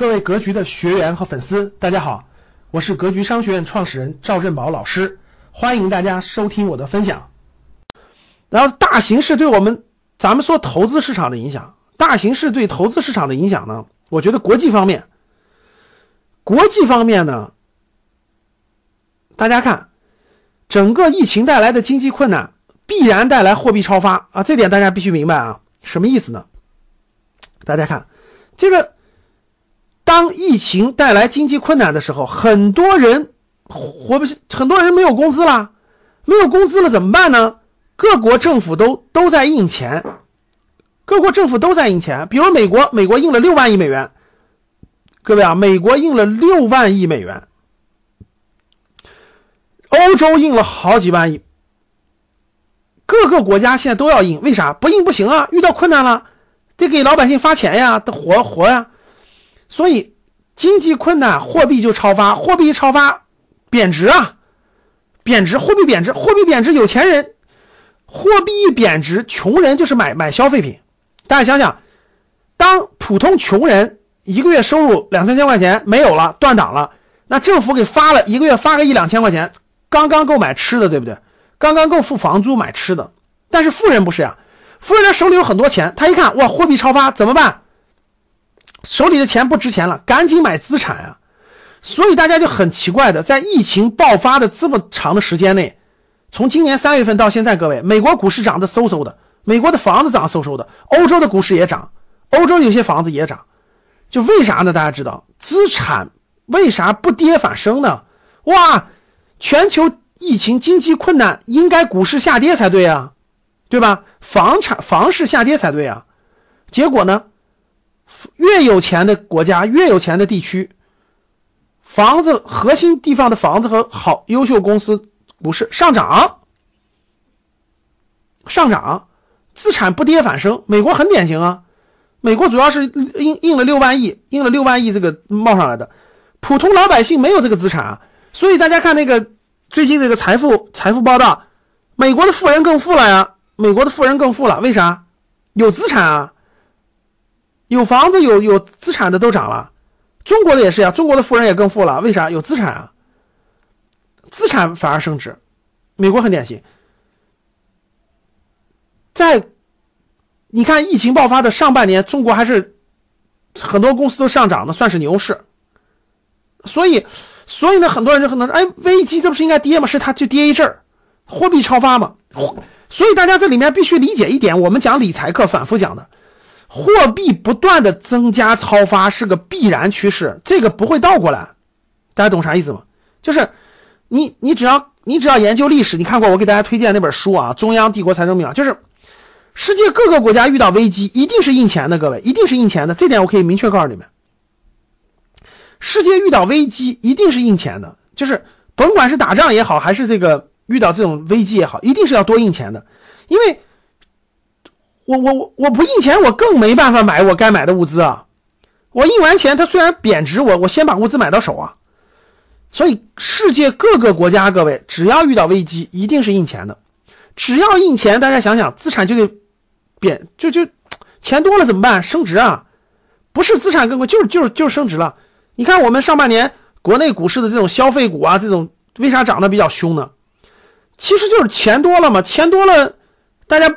各位格局的学员和粉丝，大家好，我是格局商学院创始人赵振宝老师，欢迎大家收听我的分享。然后，大形势对我们，咱们说投资市场的影响，大形势对投资市场的影响呢？我觉得国际方面，国际方面呢，大家看，整个疫情带来的经济困难，必然带来货币超发啊，这点大家必须明白啊，什么意思呢？大家看这个。当疫情带来经济困难的时候，很多人活不，很多人没有工资了，没有工资了怎么办呢？各国政府都都在印钱，各国政府都在印钱。比如美国，美国印了六万亿美元，各位啊，美国印了六万亿美元，欧洲印了好几万亿，各个国家现在都要印，为啥？不印不行啊，遇到困难了，得给老百姓发钱呀，得活活呀。所以经济困难，货币就超发，货币一超发，贬值啊，贬值，货币贬值，货币贬值，有钱人，货币一贬值，穷人就是买买消费品。大家想想，当普通穷人一个月收入两三千块钱没有了，断档了，那政府给发了一个月发个一两千块钱，刚刚够买吃的，对不对？刚刚够付房租买吃的。但是富人不是呀，富人他手里有很多钱，他一看哇，货币超发怎么办？手里的钱不值钱了，赶紧买资产啊！所以大家就很奇怪的，在疫情爆发的这么长的时间内，从今年三月份到现在，各位，美国股市涨得嗖嗖的，美国的房子涨嗖嗖的，欧洲的股市也涨，欧洲有些房子也涨，就为啥呢？大家知道，资产为啥不跌反升呢？哇，全球疫情经济困难，应该股市下跌才对啊，对吧？房产房市下跌才对啊，结果呢？越有钱的国家，越有钱的地区，房子核心地方的房子和好优秀公司股市上涨，上涨，资产不跌反升。美国很典型啊，美国主要是印印了六万亿，印了六万亿这个冒上来的，普通老百姓没有这个资产啊。所以大家看那个最近这个财富财富报道，美国的富人更富了呀，美国的富人更富了，为啥？有资产啊。有房子有有资产的都涨了，中国的也是呀，中国的富人也更富了，为啥？有资产啊，资产反而升值。美国很典型，在你看疫情爆发的上半年，中国还是很多公司都上涨的，算是牛市。所以，所以呢，很多人就可能说，哎，危机这不是应该跌吗？是它就跌一阵儿，货币超发嘛。所以大家这里面必须理解一点，我们讲理财课反复讲的。货币不断的增加超发是个必然趋势，这个不会倒过来，大家懂啥意思吗？就是你你只要你只要研究历史，你看过我给大家推荐那本书啊，《中央帝国财政密码》，就是世界各个国家遇到危机一定是印钱的，各位一定是印钱的，这点我可以明确告诉你们，世界遇到危机一定是印钱的，就是甭管是打仗也好，还是这个遇到这种危机也好，一定是要多印钱的，因为。我我我我不印钱，我更没办法买我该买的物资啊！我印完钱，它虽然贬值，我我先把物资买到手啊！所以世界各个国家，各位只要遇到危机，一定是印钱的。只要印钱，大家想想，资产就得贬，就就钱多了怎么办？升值啊！不是资产更贵，就是就是就是升值了。你看我们上半年国内股市的这种消费股啊，这种为啥涨得比较凶呢？其实就是钱多了嘛，钱多了，大家。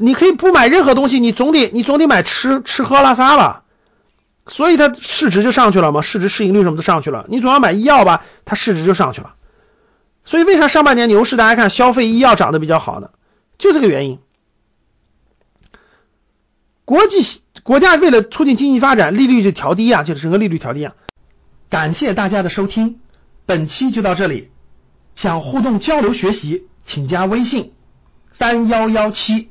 你可以不买任何东西，你总得你总得买吃吃喝拉撒吧，所以它市值就上去了嘛，市值市盈率什么都上去了。你总要买医药吧，它市值就上去了。所以为啥上半年牛市大家看消费医药涨得比较好呢？就这个原因。国际国家为了促进经济发展，利率就调低啊，就整个利率调低啊。感谢大家的收听，本期就到这里。想互动交流学习，请加微信三幺幺七。